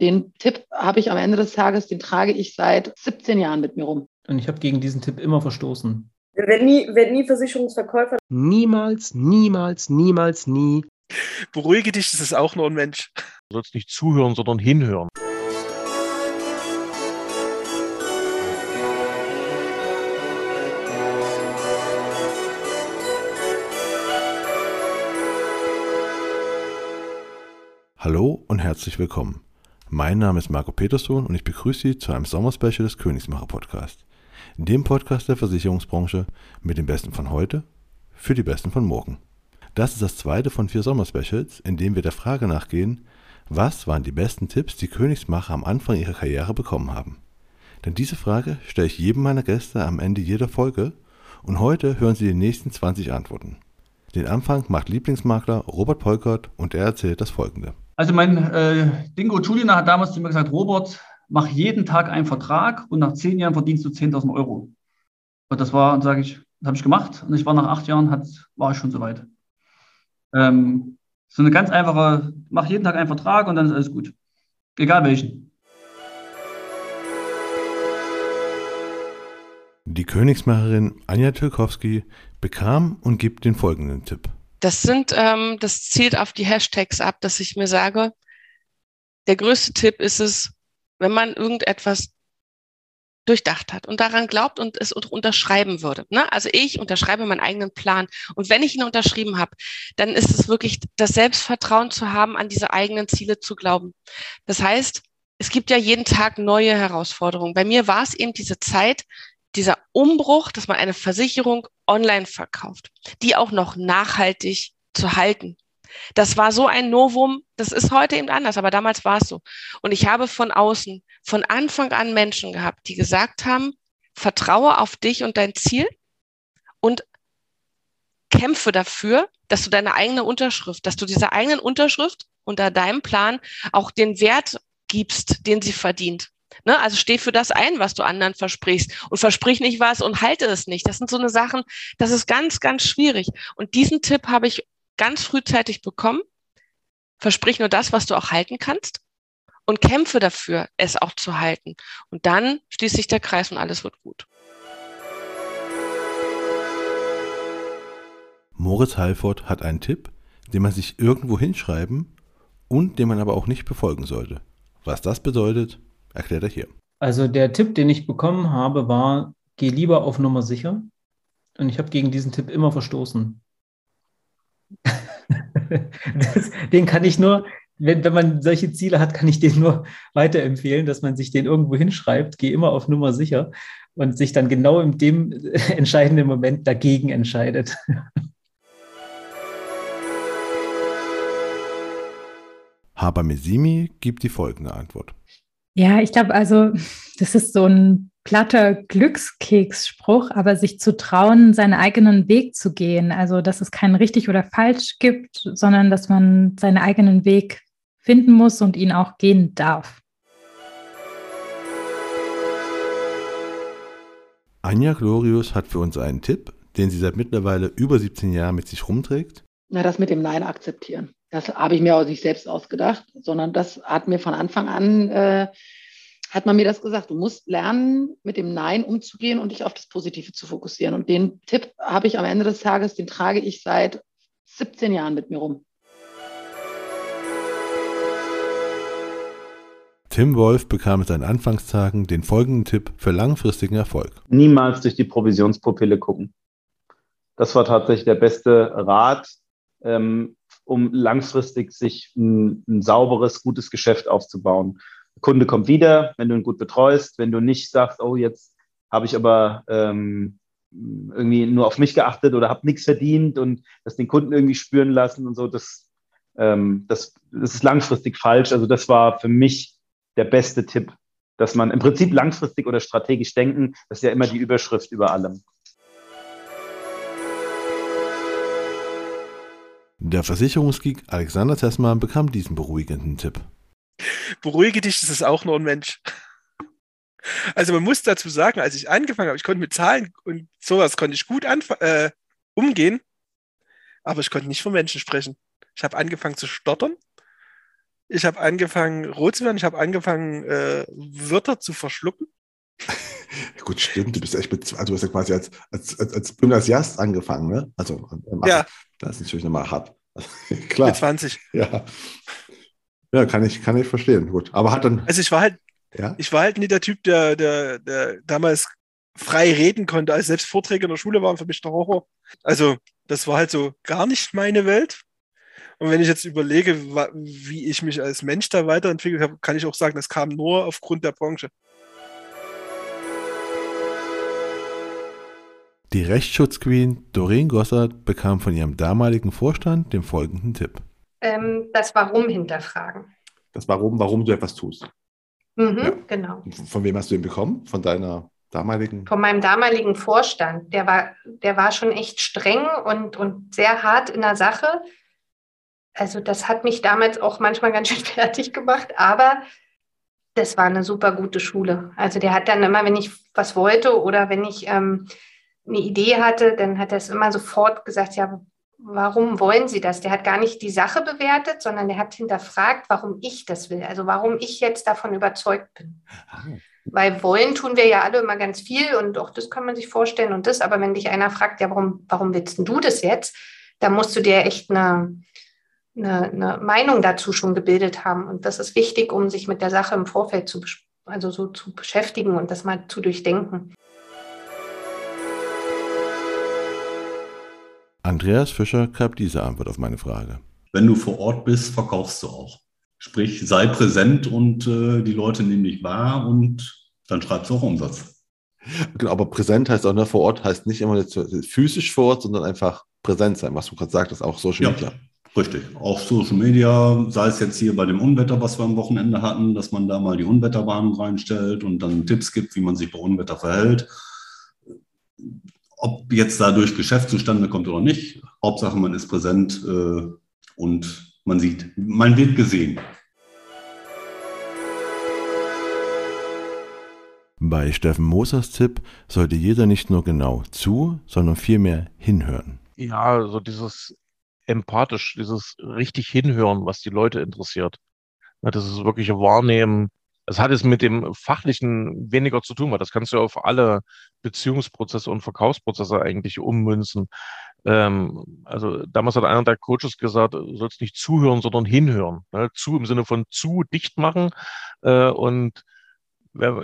den Tipp habe ich am Ende des Tages, den trage ich seit 17 Jahren mit mir rum. Und ich habe gegen diesen Tipp immer verstoßen. Wenn nie, wenn nie Versicherungsverkäufer. Niemals, niemals, niemals, nie. Beruhige dich, das ist auch nur ein Mensch. Du sollst nicht zuhören, sondern hinhören. Hallo und herzlich willkommen. Mein Name ist Marco Peterson und ich begrüße Sie zu einem Sommerspecial des Königsmacher Podcast. Dem Podcast der Versicherungsbranche mit den Besten von heute für die Besten von morgen. Das ist das zweite von vier Sommerspecials, in dem wir der Frage nachgehen, was waren die besten Tipps, die Königsmacher am Anfang ihrer Karriere bekommen haben. Denn diese Frage stelle ich jedem meiner Gäste am Ende jeder Folge und heute hören Sie die nächsten 20 Antworten. Den Anfang macht Lieblingsmakler Robert Polkert und er erzählt das folgende. Also mein äh, Dingo Julina hat damals zu mir gesagt, Robert, mach jeden Tag einen Vertrag und nach zehn Jahren verdienst du 10.000 Euro. Und das war, sage ich, das habe ich gemacht und ich war nach acht Jahren, hat, war ich schon soweit. Ähm, so eine ganz einfache, mach jeden Tag einen Vertrag und dann ist alles gut. Egal welchen. Die Königsmacherin Anja Türkowski bekam und gibt den folgenden Tipp. Das sind, ähm, das zielt auf die Hashtags ab, dass ich mir sage, der größte Tipp ist es, wenn man irgendetwas durchdacht hat und daran glaubt und es unterschreiben würde. Ne? Also ich unterschreibe meinen eigenen Plan. Und wenn ich ihn unterschrieben habe, dann ist es wirklich das Selbstvertrauen zu haben, an diese eigenen Ziele zu glauben. Das heißt, es gibt ja jeden Tag neue Herausforderungen. Bei mir war es eben diese Zeit, dieser Umbruch, dass man eine Versicherung online verkauft, die auch noch nachhaltig zu halten. Das war so ein Novum, das ist heute eben anders, aber damals war es so. Und ich habe von außen, von Anfang an Menschen gehabt, die gesagt haben, vertraue auf dich und dein Ziel und kämpfe dafür, dass du deine eigene Unterschrift, dass du dieser eigenen Unterschrift unter deinem Plan auch den Wert gibst, den sie verdient. Ne? Also steh für das ein, was du anderen versprichst und versprich nicht was und halte es nicht. Das sind so eine Sachen, das ist ganz, ganz schwierig. Und diesen Tipp habe ich ganz frühzeitig bekommen. Versprich nur das, was du auch halten kannst und kämpfe dafür, es auch zu halten. Und dann schließt sich der Kreis und alles wird gut. Moritz Heilfort hat einen Tipp, den man sich irgendwo hinschreiben und den man aber auch nicht befolgen sollte. Was das bedeutet, Erklärt er hier. Also der Tipp, den ich bekommen habe, war, geh lieber auf Nummer sicher. Und ich habe gegen diesen Tipp immer verstoßen. das, den kann ich nur, wenn, wenn man solche Ziele hat, kann ich den nur weiterempfehlen, dass man sich den irgendwo hinschreibt, geh immer auf Nummer sicher und sich dann genau in dem entscheidenden Moment dagegen entscheidet. Haber Mesimi gibt die folgende Antwort. Ja, ich glaube, also das ist so ein platter Glückskeksspruch, aber sich zu trauen, seinen eigenen Weg zu gehen. Also, dass es kein richtig oder falsch gibt, sondern dass man seinen eigenen Weg finden muss und ihn auch gehen darf. Anja Glorius hat für uns einen Tipp, den sie seit mittlerweile über 17 Jahren mit sich rumträgt. Na, das mit dem Nein akzeptieren. Das habe ich mir auch nicht selbst ausgedacht, sondern das hat mir von Anfang an, äh, hat man mir das gesagt. Du musst lernen, mit dem Nein umzugehen und dich auf das Positive zu fokussieren. Und den Tipp habe ich am Ende des Tages, den trage ich seit 17 Jahren mit mir rum. Tim Wolf bekam in seinen Anfangstagen den folgenden Tipp für langfristigen Erfolg. Niemals durch die Provisionspupille gucken. Das war tatsächlich der beste Rat. Ähm, um langfristig sich ein, ein sauberes, gutes Geschäft aufzubauen. Der Kunde kommt wieder, wenn du ihn gut betreust, wenn du nicht sagst, oh, jetzt habe ich aber ähm, irgendwie nur auf mich geachtet oder habe nichts verdient und das den Kunden irgendwie spüren lassen und so, das, ähm, das, das ist langfristig falsch. Also das war für mich der beste Tipp, dass man im Prinzip langfristig oder strategisch denken, das ist ja immer die Überschrift über allem. Der Versicherungsgeek Alexander Tessmann bekam diesen beruhigenden Tipp. Beruhige dich, das ist auch nur ein Mensch. Also man muss dazu sagen, als ich angefangen habe, ich konnte mit Zahlen und sowas konnte ich gut äh, umgehen, aber ich konnte nicht von Menschen sprechen. Ich habe angefangen zu stottern Ich habe angefangen, rot zu werden. Ich habe angefangen, äh, Wörter zu verschlucken. Gut, stimmt. Du bist echt mit, also du hast ja quasi als, als, als, als Gymnasiast angefangen, ne? Also, ähm, Ja. Das ist natürlich nochmal hart. Klar. Mit 20. Ja. Ja, kann ich, kann ich verstehen. Gut. Aber hat dann, Also ich war halt, ja? ich war halt nie der Typ, der, der, der damals frei reden konnte, als selbst Vorträge in der Schule waren für mich der Horror. Also das war halt so gar nicht meine Welt. Und wenn ich jetzt überlege, wie ich mich als Mensch da weiterentwickelt habe, kann ich auch sagen, das kam nur aufgrund der Branche. Die Rechtsschutzqueen Doreen Gossard bekam von ihrem damaligen Vorstand den folgenden Tipp. Ähm, das Warum hinterfragen. Das Warum, warum du etwas tust. Mhm, Ja. Genau. Von wem hast du ihn bekommen? Von deiner damaligen? Von meinem damaligen Vorstand. Der war, der war schon echt streng und, und sehr hart in der Sache. Also das hat mich damals auch manchmal ganz schön fertig gemacht, aber das war eine super gute Schule. Also der hat dann immer, wenn ich was wollte oder wenn ich ähm, eine Idee hatte, dann hat er es immer sofort gesagt, ja, warum wollen Sie das? Der hat gar nicht die Sache bewertet, sondern der hat hinterfragt, warum ich das will. Also warum ich jetzt davon überzeugt bin. Weil wollen tun wir ja alle immer ganz viel und auch das kann man sich vorstellen und das, aber wenn dich einer fragt, ja, warum, warum willst denn du das jetzt? Da musst du dir echt eine, eine, eine Meinung dazu schon gebildet haben. Und das ist wichtig, um sich mit der Sache im Vorfeld zu, also so zu beschäftigen und das mal zu durchdenken. Andreas Fischer gab diese Antwort auf meine Frage. Wenn du vor Ort bist, verkaufst du auch. Sprich, sei präsent und äh, die Leute nehmen dich wahr und dann schreibst du auch Umsatz. Genau, aber präsent heißt auch, ne, vor Ort heißt nicht immer jetzt physisch vor Ort, sondern einfach präsent sein, was du gerade sagtest, auch Social Ja. Media. Richtig. Auch Social Media, sei es jetzt hier bei dem Unwetter, was wir am Wochenende hatten, dass man da mal die Unwetterwarnung reinstellt und dann Tipps gibt, wie man sich bei Unwetter verhält. Ob jetzt dadurch Geschäft zustande kommt oder nicht, Hauptsache man ist präsent äh, und man sieht, man wird gesehen. Bei Steffen Mosers Tipp sollte jeder nicht nur genau zu, sondern vielmehr hinhören. Ja, so dieses empathisch, dieses richtig hinhören, was die Leute interessiert. Das ist wirkliche Wahrnehmen. Es hat es mit dem Fachlichen weniger zu tun, weil das kannst du auf alle Beziehungsprozesse und Verkaufsprozesse eigentlich ummünzen. Ähm, also damals hat einer der Coaches gesagt, du sollst nicht zuhören, sondern hinhören. Ne? Zu im Sinne von zu dicht machen äh, und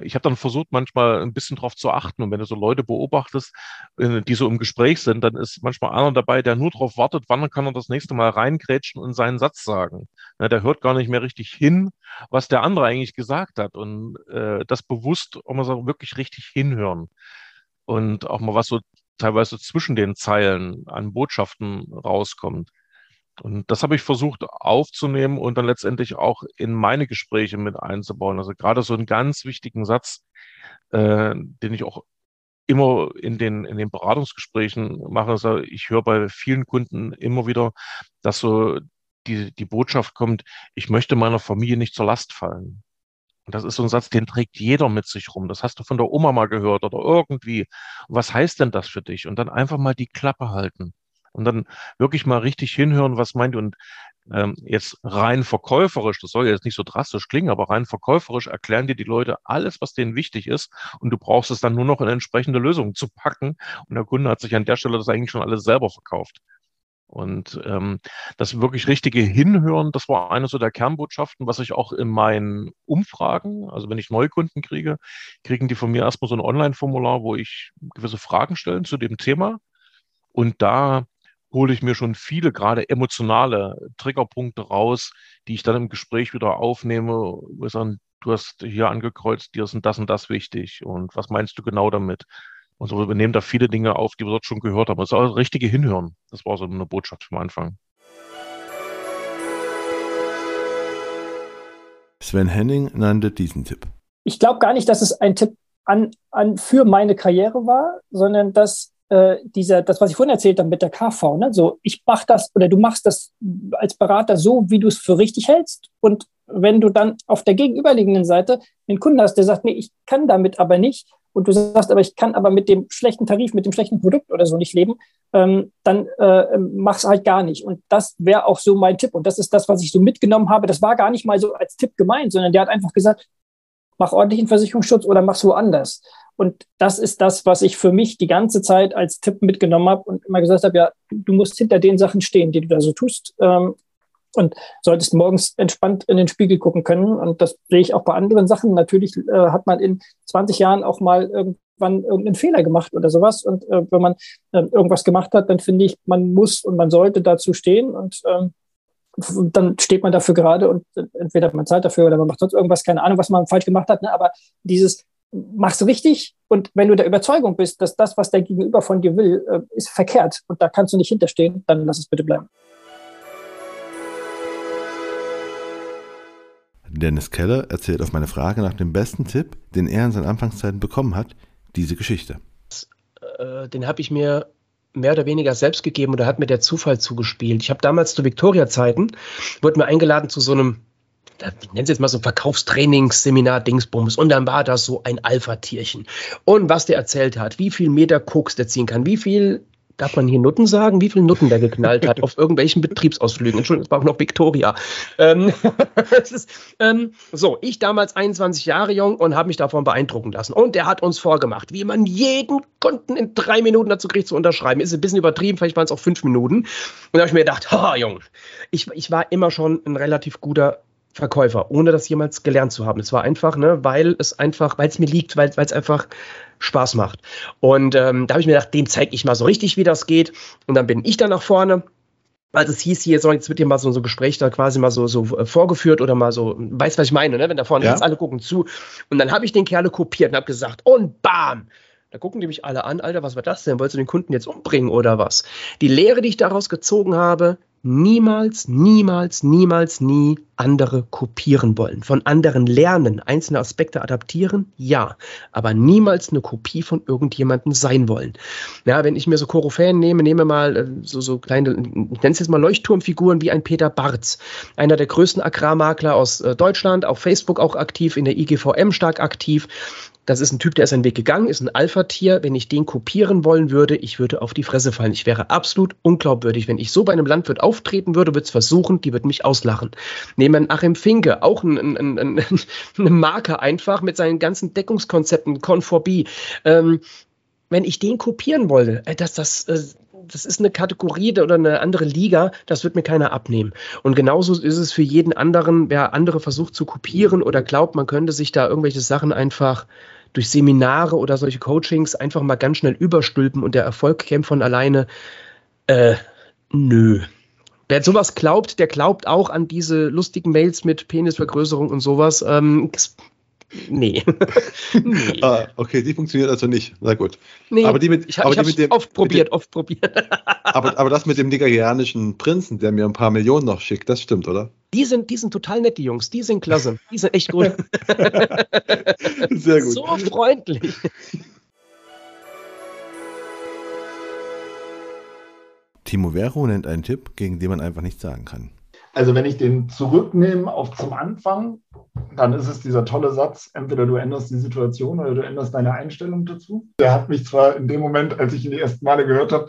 ich habe dann versucht, manchmal ein bisschen drauf zu achten. Und wenn du so Leute beobachtest, äh, die so im Gespräch sind, dann ist manchmal einer dabei, der nur darauf wartet, wann kann er das nächste Mal reingrätschen und seinen Satz sagen. Na, der hört gar nicht mehr richtig hin, was der andere eigentlich gesagt hat. Und äh, das bewusst, auch mal so wirklich richtig hinhören. Und auch mal was so teilweise zwischen den Zeilen an Botschaften rauskommt. Und das habe ich versucht aufzunehmen und dann letztendlich auch in meine Gespräche mit einzubauen. Also gerade so einen ganz wichtigen Satz, äh, den ich auch immer in den, in den Beratungsgesprächen mache. Also ich höre bei vielen Kunden immer wieder, dass so die, die Botschaft kommt, ich möchte meiner Familie nicht zur Last fallen. Und das ist so ein Satz, den trägt jeder mit sich rum. Das hast du von der Oma mal gehört oder irgendwie. Was heißt denn das für dich? Und dann einfach mal die Klappe halten und dann wirklich mal richtig hinhören, was meint und ähm, jetzt rein verkäuferisch, das soll jetzt nicht so drastisch klingen, aber rein verkäuferisch erklären dir die Leute alles, was denen wichtig ist und du brauchst es dann nur noch in entsprechende Lösungen zu packen und der Kunde hat sich an der Stelle das eigentlich schon alles selber verkauft. Und ähm, das wirklich richtige Hinhören, das war eine so der Kernbotschaften, was ich auch in meinen Umfragen, also wenn ich Neukunden kriege, kriegen die von mir erstmal so ein Online-Formular, wo ich gewisse Fragen stelle zu dem Thema. Und da hole ich mir schon viele gerade emotionale Triggerpunkte raus, die ich dann im Gespräch wieder aufnehme, wo ich sage, du hast hier angekreuzt, dir sind das und das wichtig und was meinst du genau damit? Und so, wir nehmen da viele Dinge auf, die wir dort schon gehört haben. Das ist auch das richtige Hinhören. Das war so eine Botschaft vom Anfang. Sven Henning nannte diesen Tipp. Ich glaube gar nicht, dass es ein Tipp an, an für meine Karriere war, sondern dass äh, dieser, das, was ich vorhin erzählt habe mit der KV, ne? so ich mach das oder du machst das als Berater so, wie du es für richtig hältst. Und wenn du dann auf der gegenüberliegenden Seite einen Kunden hast, der sagt, nee, ich kann damit aber nicht, und du sagst, aber ich kann aber mit dem schlechten Tarif, mit dem schlechten Produkt oder so nicht leben, ähm, dann äh, mach's halt gar nicht. Und das wäre auch so mein Tipp. Und das ist das, was ich so mitgenommen habe. Das war gar nicht mal so als Tipp gemeint, sondern der hat einfach gesagt, mach ordentlichen Versicherungsschutz oder mach's woanders. Und das ist das, was ich für mich die ganze Zeit als Tipp mitgenommen habe und immer gesagt habe, ja, du musst hinter den Sachen stehen, die du da so tust. Ähm, und solltest morgens entspannt in den Spiegel gucken können. Und das sehe ich auch bei anderen Sachen. Natürlich äh, hat man in 20 Jahren auch mal irgendwann irgendeinen Fehler gemacht oder sowas. Und äh, wenn man äh, irgendwas gemacht hat, dann finde ich, man muss und man sollte dazu stehen. Und ähm, dann steht man dafür gerade und äh, entweder man zahlt dafür oder man macht sonst irgendwas, keine Ahnung, was man falsch gemacht hat. Ne? Aber dieses machst du richtig und wenn du der Überzeugung bist, dass das, was der Gegenüber von dir will, äh, ist verkehrt und da kannst du nicht hinterstehen, dann lass es bitte bleiben. Dennis Keller erzählt auf meine Frage nach dem besten Tipp, den er in seinen Anfangszeiten bekommen hat, diese Geschichte. Äh, den habe ich mir mehr oder weniger selbst gegeben oder hat mir der Zufall zugespielt. Ich habe damals zu Victoria-Zeiten, wurde mir eingeladen zu so einem, ich nenne es jetzt mal so Verkaufstrainingsseminar Dingsbums und dann war das so ein Alpha-Tierchen. Und was der erzählt hat, wie viel Meter Koks der ziehen kann, wie viel darf man hier Nutten sagen, wie viele Nutten der geknallt hat auf irgendwelchen Betriebsausflügen. Entschuldigung, es war auch noch Victoria. Ähm, ist, ähm, so, ich damals 21 Jahre jung und habe mich davon beeindrucken lassen. Und der hat uns vorgemacht, wie man jeden Kunden in drei Minuten dazu kriegt zu unterschreiben. Ist ein bisschen übertrieben, vielleicht waren es auch fünf Minuten. Und da habe ich mir gedacht, ha, Jung, ich, ich war immer schon ein relativ guter Verkäufer, ohne das jemals gelernt zu haben. Es war einfach, ne, weil es einfach, weil es mir liegt, weil es einfach Spaß macht. Und ähm, da habe ich mir gedacht, dem zeige ich mal so richtig, wie das geht. Und dann bin ich da nach vorne. Also es hieß hier, so, jetzt wird dir mal so, so ein Gespräch da quasi mal so, so äh, vorgeführt oder mal so, weißt was ich meine, ne? wenn da vorne ja. jetzt alle gucken zu. Und dann habe ich den Kerle kopiert und habe gesagt, und bam, da gucken die mich alle an, Alter, was war das denn? Wolltest du den Kunden jetzt umbringen oder was? Die Lehre, die ich daraus gezogen habe, niemals, niemals, niemals, nie andere kopieren wollen. Von anderen lernen, einzelne Aspekte adaptieren, ja, aber niemals eine Kopie von irgendjemandem sein wollen. Ja, wenn ich mir so Koryphäen nehme, nehme mal äh, so, so kleine, ich nenne es jetzt mal Leuchtturmfiguren wie ein Peter Barz, einer der größten Agrarmakler aus äh, Deutschland, auf Facebook auch aktiv, in der IGVM stark aktiv. Das ist ein Typ, der ist einen Weg gegangen, ist ein Alpha-Tier. Wenn ich den kopieren wollen würde, ich würde auf die Fresse fallen. Ich wäre absolut unglaubwürdig. Wenn ich so bei einem Landwirt auftreten würde, würde es versuchen, die würden mich auslachen. Nehmen wir Achim Finke, auch ein, ein, ein, eine Marke einfach mit seinen ganzen Deckungskonzepten, Conforbi. Ähm, wenn ich den kopieren wollte, äh, das, das, äh, das ist eine Kategorie oder eine andere Liga, das wird mir keiner abnehmen. Und genauso ist es für jeden anderen, wer andere versucht zu kopieren oder glaubt, man könnte sich da irgendwelche Sachen einfach durch Seminare oder solche Coachings einfach mal ganz schnell überstülpen und der Erfolg käme von alleine. Äh, nö. Wer sowas glaubt, der glaubt auch an diese lustigen Mails mit Penisvergrößerung und sowas. Ähm, Nee. nee. Ah, okay, die funktioniert also nicht. Na gut. Nee, aber die mit, ich, aber ich die mit dem, oft probiert, dem, oft probiert. aber, aber das mit dem nigerianischen Prinzen, der mir ein paar Millionen noch schickt, das stimmt, oder? Die sind, die sind total nett, die Jungs. Die sind klasse. Die sind echt gut. Sehr gut. So freundlich. Timo Vero nennt einen Tipp, gegen den man einfach nichts sagen kann. Also wenn ich den zurücknehme auf zum Anfang, dann ist es dieser tolle Satz, entweder du änderst die Situation oder du änderst deine Einstellung dazu. Der hat mich zwar in dem Moment, als ich ihn die ersten Male gehört habe,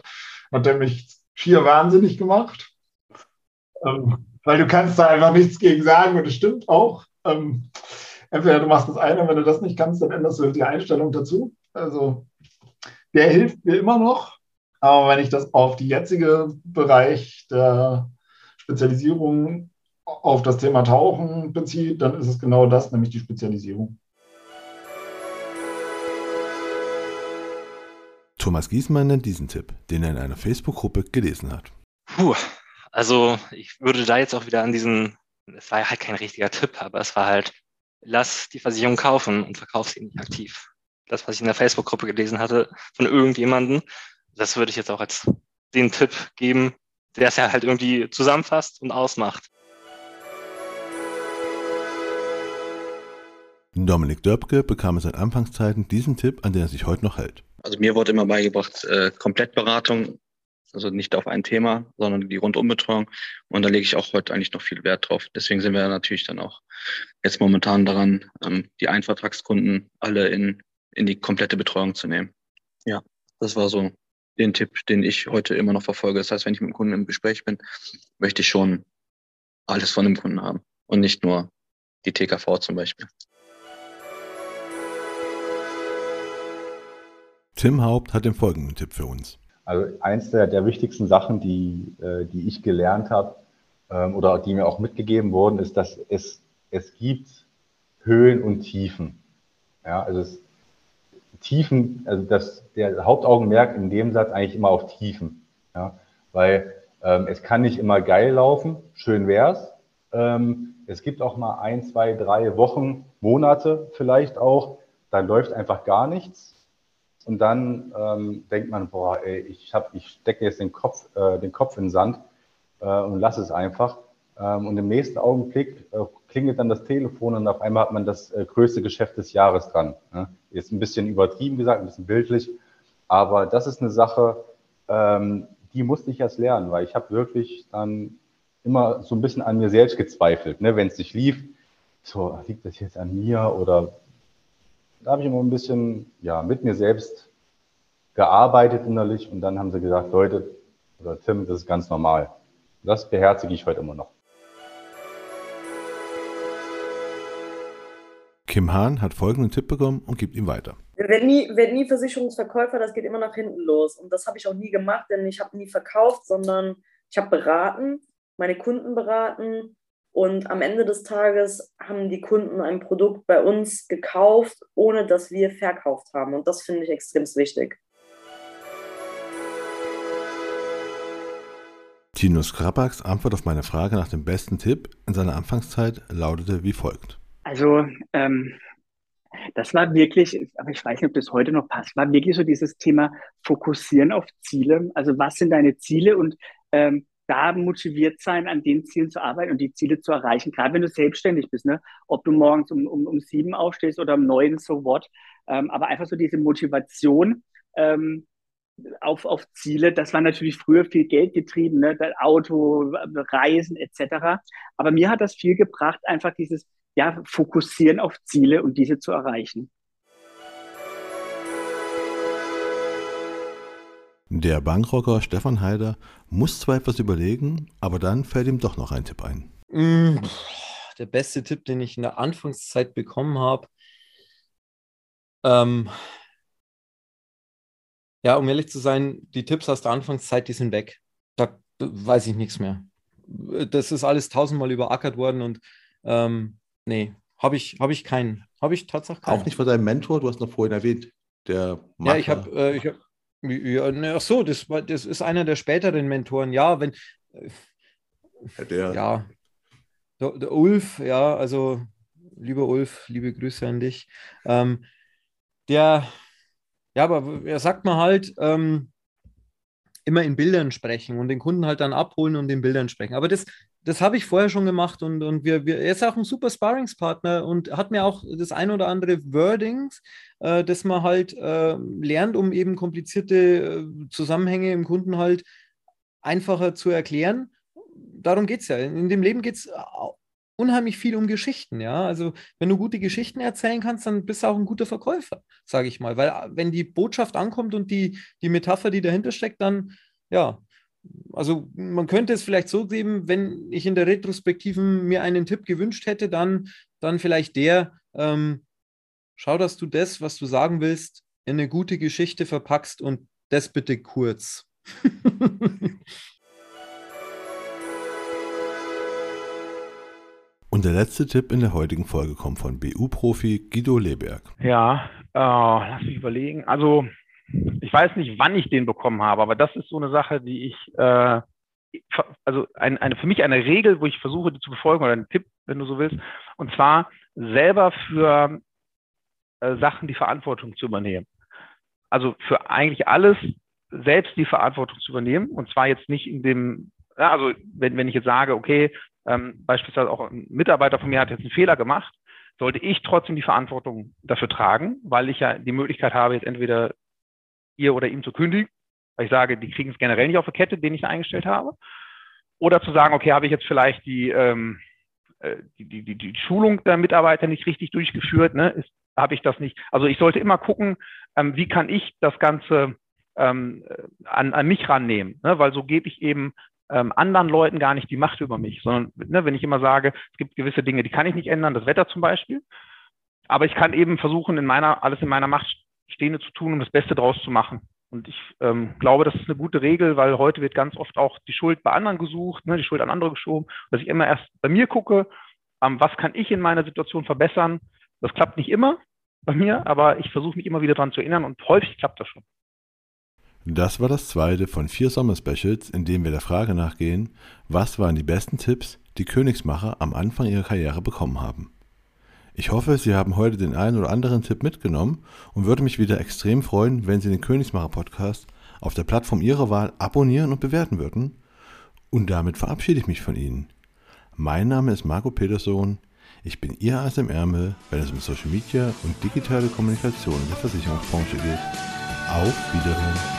hat er mich schier wahnsinnig gemacht. Ähm, weil du kannst da einfach nichts gegen sagen und es stimmt auch. Ähm, entweder du machst das eine, wenn du das nicht kannst, dann änderst du die Einstellung dazu. Also der hilft mir immer noch. Aber wenn ich das auf die jetzige Bereich der Spezialisierung auf das Thema Tauchen bezieht, dann ist es genau das, nämlich die Spezialisierung. Thomas Giesmann nennt diesen Tipp, den er in einer Facebook-Gruppe gelesen hat. Puh, also ich würde da jetzt auch wieder an diesen, es war halt kein richtiger Tipp, aber es war halt, lass die Versicherung kaufen und verkauf sie nicht aktiv. Das, was ich in der Facebook-Gruppe gelesen hatte von irgendjemandem, das würde ich jetzt auch als den Tipp geben, der es ja halt irgendwie zusammenfasst und ausmacht. Dominik Dörbke bekam in seinen Anfangszeiten diesen Tipp, an den er sich heute noch hält. Also mir wurde immer beigebracht, äh, Komplettberatung, also nicht auf ein Thema, sondern die Rundumbetreuung. Und da lege ich auch heute eigentlich noch viel Wert drauf. Deswegen sind wir natürlich dann auch jetzt momentan daran, ähm, die Einvertragskunden alle in, in die komplette Betreuung zu nehmen. Ja, das war so den Tipp, den ich heute immer noch verfolge. Das heißt, wenn ich mit dem Kunden im Gespräch bin, möchte ich schon alles von dem Kunden haben und nicht nur die TKV zum Beispiel. Tim Haupt hat den folgenden Tipp für uns. Also eins der, der wichtigsten Sachen, die, äh, die ich gelernt habe ähm, oder die mir auch mitgegeben wurden, ist, dass es, es gibt Höhen und Tiefen. Ja, also es, Tiefen, also das, der Hauptaugenmerk in dem Satz eigentlich immer auf Tiefen. Ja, weil ähm, es kann nicht immer geil laufen, schön wär's. Ähm, es gibt auch mal ein, zwei, drei Wochen, Monate vielleicht auch, da läuft einfach gar nichts. Und dann ähm, denkt man, boah, ey, ich, hab, ich stecke jetzt den Kopf, äh, den Kopf in den Sand äh, und lasse es einfach. Ähm, und im nächsten Augenblick äh, klingelt dann das Telefon und auf einmal hat man das äh, größte Geschäft des Jahres dran. Ne? Ist ein bisschen übertrieben gesagt, ein bisschen bildlich. Aber das ist eine Sache, ähm, die musste ich erst lernen, weil ich habe wirklich dann immer so ein bisschen an mir selbst gezweifelt. Ne? Wenn es nicht lief, so, liegt das jetzt an mir oder da habe ich immer ein bisschen ja, mit mir selbst gearbeitet innerlich und dann haben sie gesagt, Leute oder Tim, das ist ganz normal. Das beherzige ich heute immer noch. Kim Hahn hat folgenden Tipp bekommen und gibt ihn weiter. Werd nie, werd nie Versicherungsverkäufer, das geht immer nach hinten los. Und das habe ich auch nie gemacht, denn ich habe nie verkauft, sondern ich habe beraten, meine Kunden beraten und am Ende des Tages haben die Kunden ein Produkt bei uns gekauft, ohne dass wir verkauft haben. Und das finde ich extrem wichtig. Tino Skrabaks Antwort auf meine Frage nach dem besten Tipp in seiner Anfangszeit lautete wie folgt. Also, ähm, das war wirklich, aber ich weiß nicht, ob das heute noch passt, war wirklich so dieses Thema Fokussieren auf Ziele. Also, was sind deine Ziele und ähm, da motiviert sein, an den Zielen zu arbeiten und die Ziele zu erreichen, gerade wenn du selbstständig bist, ne? ob du morgens um, um, um sieben aufstehst oder um neun, so what. Ähm, aber einfach so diese Motivation ähm, auf, auf Ziele, das war natürlich früher viel Geld getrieben, ne? Auto, Reisen etc. Aber mir hat das viel gebracht, einfach dieses ja, Fokussieren auf Ziele und diese zu erreichen. Der Bankrocker Stefan Heider muss zwar etwas überlegen, aber dann fällt ihm doch noch ein Tipp ein. Mm, der beste Tipp, den ich in der Anfangszeit bekommen habe. Ähm, ja, um ehrlich zu sein, die Tipps aus der Anfangszeit, die sind weg. Da weiß ich nichts mehr. Das ist alles tausendmal überackert worden und ähm, nee, habe ich, hab ich keinen. Habe ich tatsächlich keinen. Auch nicht von deinem Mentor, du hast noch vorhin erwähnt, der Makler. Ja, ich habe äh, ich hab, ja, ne, ach so, das, war, das ist einer der späteren Mentoren. Ja, wenn. Der. Ja. Der, der, Ulf, ja, also lieber Ulf, liebe Grüße an dich. Ähm, der, ja, aber er sagt mal halt, ähm, immer in Bildern sprechen und den Kunden halt dann abholen und in Bildern sprechen. Aber das, das habe ich vorher schon gemacht und, und wir, wir, er ist auch ein super Sparringspartner und hat mir auch das ein oder andere Wordings, äh, das man halt äh, lernt, um eben komplizierte äh, Zusammenhänge im Kunden halt einfacher zu erklären. Darum geht es ja. In dem Leben geht es unheimlich viel um Geschichten, ja. Also wenn du gute Geschichten erzählen kannst, dann bist du auch ein guter Verkäufer, sage ich mal. Weil äh, wenn die Botschaft ankommt und die, die Metapher, die dahinter steckt, dann ja, also man könnte es vielleicht so geben, wenn ich in der Retrospektiven mir einen Tipp gewünscht hätte, dann, dann vielleicht der, ähm, schau, dass du das, was du sagen willst, in eine gute Geschichte verpackst und das bitte kurz. Und der letzte Tipp in der heutigen Folge kommt von BU-Profi Guido Leberg. Ja, äh, lass mich überlegen. Also ich weiß nicht, wann ich den bekommen habe, aber das ist so eine Sache, die ich, äh, also ein, eine, für mich eine Regel, wo ich versuche, die zu befolgen oder ein Tipp, wenn du so willst, und zwar selber für äh, Sachen die Verantwortung zu übernehmen. Also für eigentlich alles selbst die Verantwortung zu übernehmen und zwar jetzt nicht in dem, also wenn, wenn ich jetzt sage, okay, ähm, beispielsweise auch ein Mitarbeiter von mir hat jetzt einen Fehler gemacht, sollte ich trotzdem die Verantwortung dafür tragen, weil ich ja die Möglichkeit habe, jetzt entweder ihr oder ihm zu kündigen, weil ich sage, die kriegen es generell nicht auf der Kette, den ich eingestellt habe. Oder zu sagen, okay, habe ich jetzt vielleicht die, ähm, äh, die, die, die, die Schulung der Mitarbeiter nicht richtig durchgeführt, ne? Ist, habe ich das nicht. Also ich sollte immer gucken, ähm, wie kann ich das Ganze ähm, an, an mich rannehmen, ne? weil so gebe ich eben ähm, anderen Leuten gar nicht die Macht über mich, sondern ne, wenn ich immer sage, es gibt gewisse Dinge, die kann ich nicht ändern, das Wetter zum Beispiel, aber ich kann eben versuchen, in meiner, alles in meiner Macht Stehende zu tun, um das Beste draus zu machen. Und ich ähm, glaube, das ist eine gute Regel, weil heute wird ganz oft auch die Schuld bei anderen gesucht, ne, die Schuld an andere geschoben, dass ich immer erst bei mir gucke, ähm, was kann ich in meiner Situation verbessern. Das klappt nicht immer bei mir, aber ich versuche mich immer wieder daran zu erinnern und häufig klappt das schon. Das war das zweite von vier Sommer-Specials, in dem wir der Frage nachgehen, was waren die besten Tipps, die Königsmacher am Anfang ihrer Karriere bekommen haben. Ich hoffe, Sie haben heute den einen oder anderen Tipp mitgenommen und würde mich wieder extrem freuen, wenn Sie den Königsmacher Podcast auf der Plattform Ihrer Wahl abonnieren und bewerten würden. Und damit verabschiede ich mich von Ihnen. Mein Name ist Marco Peterson. Ich bin Ihr Ass im Ärmel, wenn es um Social Media und digitale Kommunikation in der Versicherungsbranche geht. Auf Wiederhören.